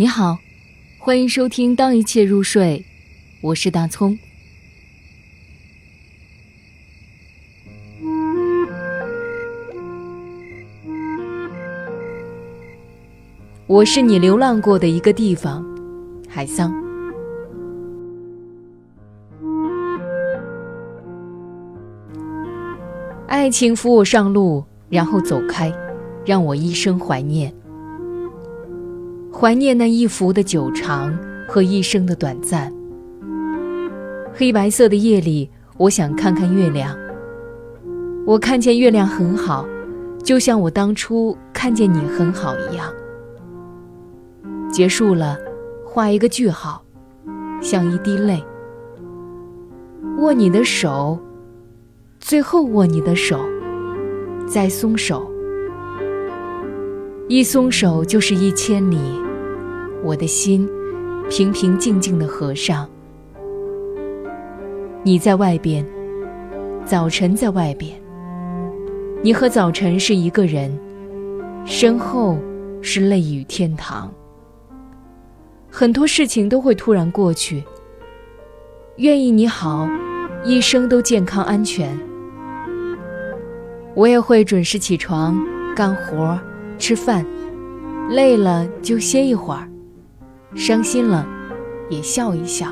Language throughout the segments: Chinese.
你好，欢迎收听《当一切入睡》，我是大葱。我是你流浪过的一个地方，海桑。爱情扶我上路，然后走开，让我一生怀念。怀念那一幅的久长和一生的短暂。黑白色的夜里，我想看看月亮。我看见月亮很好，就像我当初看见你很好一样。结束了，画一个句号，像一滴泪。握你的手，最后握你的手，再松手。一松手就是一千里。我的心平平静静的合上，你在外边，早晨在外边。你和早晨是一个人，身后是泪雨天堂。很多事情都会突然过去。愿意你好，一生都健康安全。我也会准时起床，干活，吃饭，累了就歇一会儿。伤心了，也笑一笑。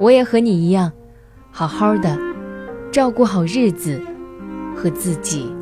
我也和你一样，好好的照顾好日子和自己。